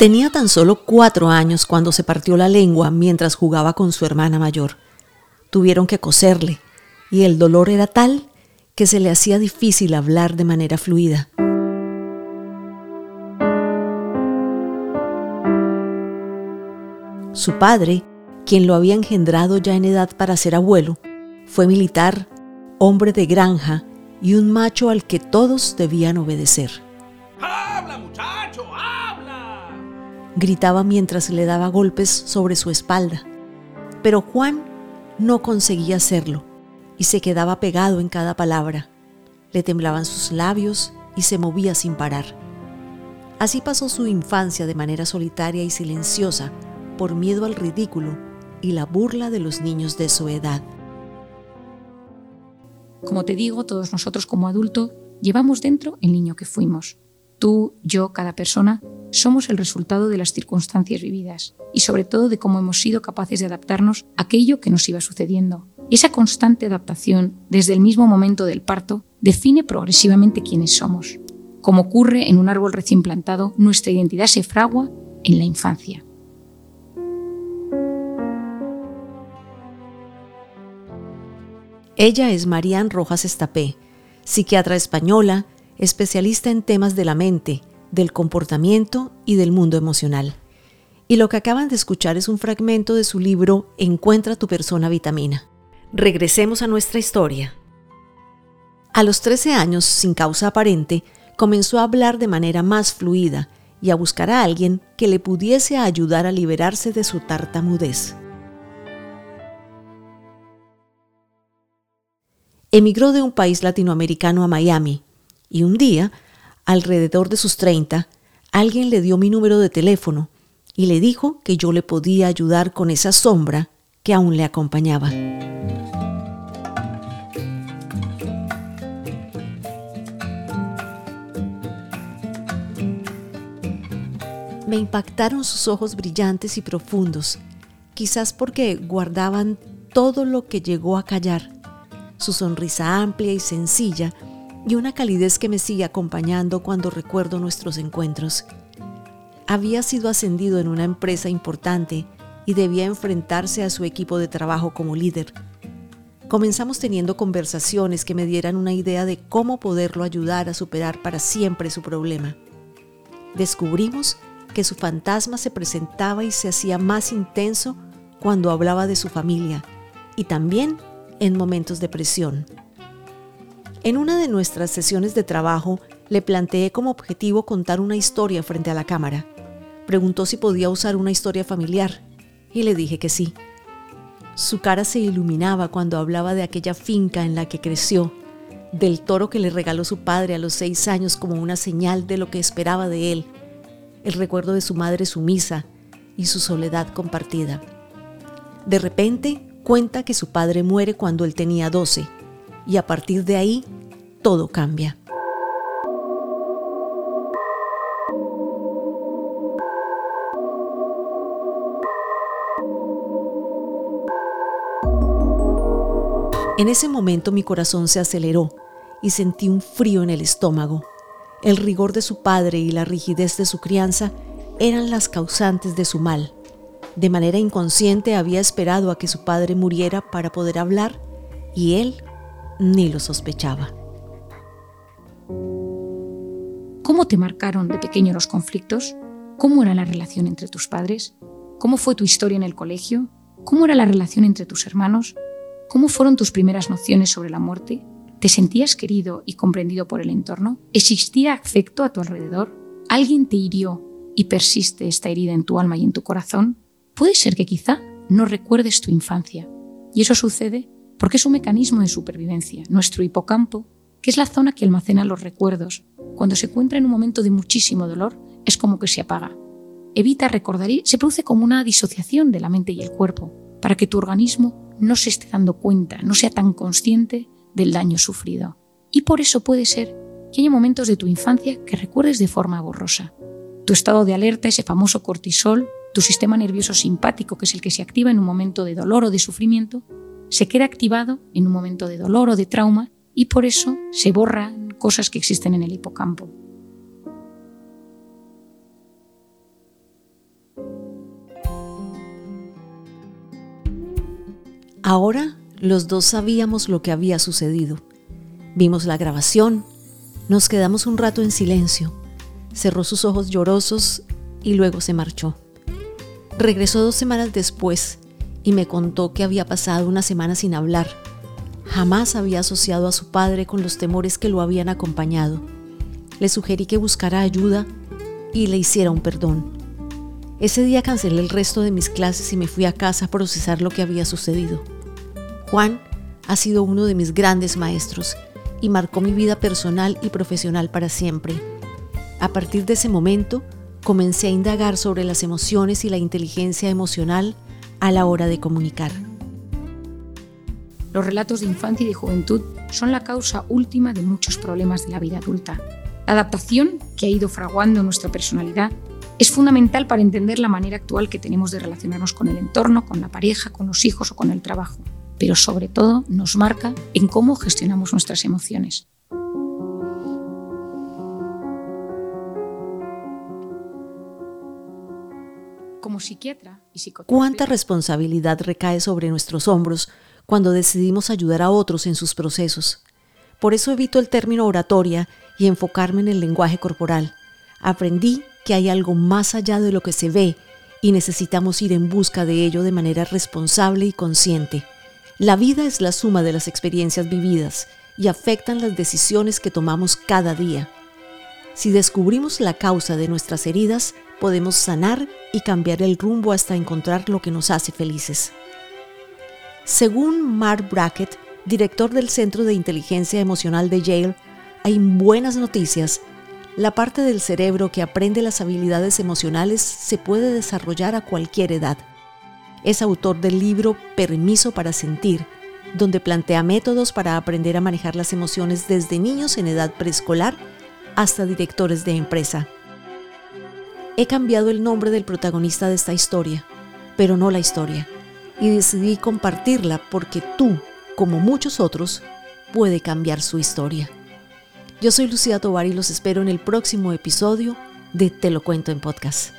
Tenía tan solo cuatro años cuando se partió la lengua mientras jugaba con su hermana mayor. Tuvieron que coserle, y el dolor era tal que se le hacía difícil hablar de manera fluida. Su padre, quien lo había engendrado ya en edad para ser abuelo, fue militar, hombre de granja y un macho al que todos debían obedecer. Gritaba mientras le daba golpes sobre su espalda. Pero Juan no conseguía hacerlo y se quedaba pegado en cada palabra. Le temblaban sus labios y se movía sin parar. Así pasó su infancia de manera solitaria y silenciosa por miedo al ridículo y la burla de los niños de su edad. Como te digo, todos nosotros como adultos llevamos dentro el niño que fuimos. Tú, yo, cada persona, somos el resultado de las circunstancias vividas y sobre todo de cómo hemos sido capaces de adaptarnos a aquello que nos iba sucediendo. Esa constante adaptación, desde el mismo momento del parto, define progresivamente quiénes somos. Como ocurre en un árbol recién plantado, nuestra identidad se fragua en la infancia. Ella es Marian Rojas Estapé, psiquiatra española, especialista en temas de la mente, del comportamiento y del mundo emocional. Y lo que acaban de escuchar es un fragmento de su libro Encuentra tu persona vitamina. Regresemos a nuestra historia. A los 13 años, sin causa aparente, comenzó a hablar de manera más fluida y a buscar a alguien que le pudiese ayudar a liberarse de su tartamudez. emigró de un país latinoamericano a Miami y un día, alrededor de sus 30, alguien le dio mi número de teléfono y le dijo que yo le podía ayudar con esa sombra que aún le acompañaba. Me impactaron sus ojos brillantes y profundos, quizás porque guardaban todo lo que llegó a callar su sonrisa amplia y sencilla y una calidez que me sigue acompañando cuando recuerdo nuestros encuentros. Había sido ascendido en una empresa importante y debía enfrentarse a su equipo de trabajo como líder. Comenzamos teniendo conversaciones que me dieran una idea de cómo poderlo ayudar a superar para siempre su problema. Descubrimos que su fantasma se presentaba y se hacía más intenso cuando hablaba de su familia y también en momentos de presión. En una de nuestras sesiones de trabajo le planteé como objetivo contar una historia frente a la cámara. Preguntó si podía usar una historia familiar y le dije que sí. Su cara se iluminaba cuando hablaba de aquella finca en la que creció, del toro que le regaló su padre a los seis años como una señal de lo que esperaba de él, el recuerdo de su madre sumisa y su soledad compartida. De repente cuenta que su padre muere cuando él tenía 12 y a partir de ahí todo cambia. En ese momento mi corazón se aceleró y sentí un frío en el estómago. El rigor de su padre y la rigidez de su crianza eran las causantes de su mal. De manera inconsciente había esperado a que su padre muriera para poder hablar y él ni lo sospechaba. ¿Cómo te marcaron de pequeño los conflictos? ¿Cómo era la relación entre tus padres? ¿Cómo fue tu historia en el colegio? ¿Cómo era la relación entre tus hermanos? ¿Cómo fueron tus primeras nociones sobre la muerte? ¿Te sentías querido y comprendido por el entorno? ¿Existía afecto a tu alrededor? ¿Alguien te hirió y persiste esta herida en tu alma y en tu corazón? puede ser que quizá no recuerdes tu infancia. Y eso sucede porque es un mecanismo de supervivencia. Nuestro hipocampo, que es la zona que almacena los recuerdos, cuando se encuentra en un momento de muchísimo dolor, es como que se apaga. Evita recordar y se produce como una disociación de la mente y el cuerpo, para que tu organismo no se esté dando cuenta, no sea tan consciente del daño sufrido. Y por eso puede ser que haya momentos de tu infancia que recuerdes de forma borrosa. Tu estado de alerta, ese famoso cortisol, tu sistema nervioso simpático, que es el que se activa en un momento de dolor o de sufrimiento, se queda activado en un momento de dolor o de trauma y por eso se borran cosas que existen en el hipocampo. Ahora los dos sabíamos lo que había sucedido. Vimos la grabación, nos quedamos un rato en silencio, cerró sus ojos llorosos y luego se marchó. Regresó dos semanas después y me contó que había pasado una semana sin hablar. Jamás había asociado a su padre con los temores que lo habían acompañado. Le sugerí que buscara ayuda y le hiciera un perdón. Ese día cancelé el resto de mis clases y me fui a casa a procesar lo que había sucedido. Juan ha sido uno de mis grandes maestros y marcó mi vida personal y profesional para siempre. A partir de ese momento, comencé a indagar sobre las emociones y la inteligencia emocional a la hora de comunicar. Los relatos de infancia y de juventud son la causa última de muchos problemas de la vida adulta. La adaptación que ha ido fraguando nuestra personalidad es fundamental para entender la manera actual que tenemos de relacionarnos con el entorno, con la pareja, con los hijos o con el trabajo, pero sobre todo nos marca en cómo gestionamos nuestras emociones. Como psiquiatra y psicoterapeuta, ¿Cuánta responsabilidad recae sobre nuestros hombros cuando decidimos ayudar a otros en sus procesos? Por eso evito el término oratoria y enfocarme en el lenguaje corporal. Aprendí que hay algo más allá de lo que se ve y necesitamos ir en busca de ello de manera responsable y consciente. La vida es la suma de las experiencias vividas y afectan las decisiones que tomamos cada día. Si descubrimos la causa de nuestras heridas, podemos sanar y cambiar el rumbo hasta encontrar lo que nos hace felices. Según Mark Brackett, director del Centro de Inteligencia Emocional de Yale, hay buenas noticias la parte del cerebro que aprende las habilidades emocionales se puede desarrollar a cualquier edad. Es autor del libro Permiso para Sentir, donde plantea métodos para aprender a manejar las emociones desde niños en edad preescolar hasta directores de empresa. He cambiado el nombre del protagonista de esta historia, pero no la historia, y decidí compartirla porque tú, como muchos otros, puede cambiar su historia. Yo soy Lucía Tovar y los espero en el próximo episodio de Te lo cuento en podcast.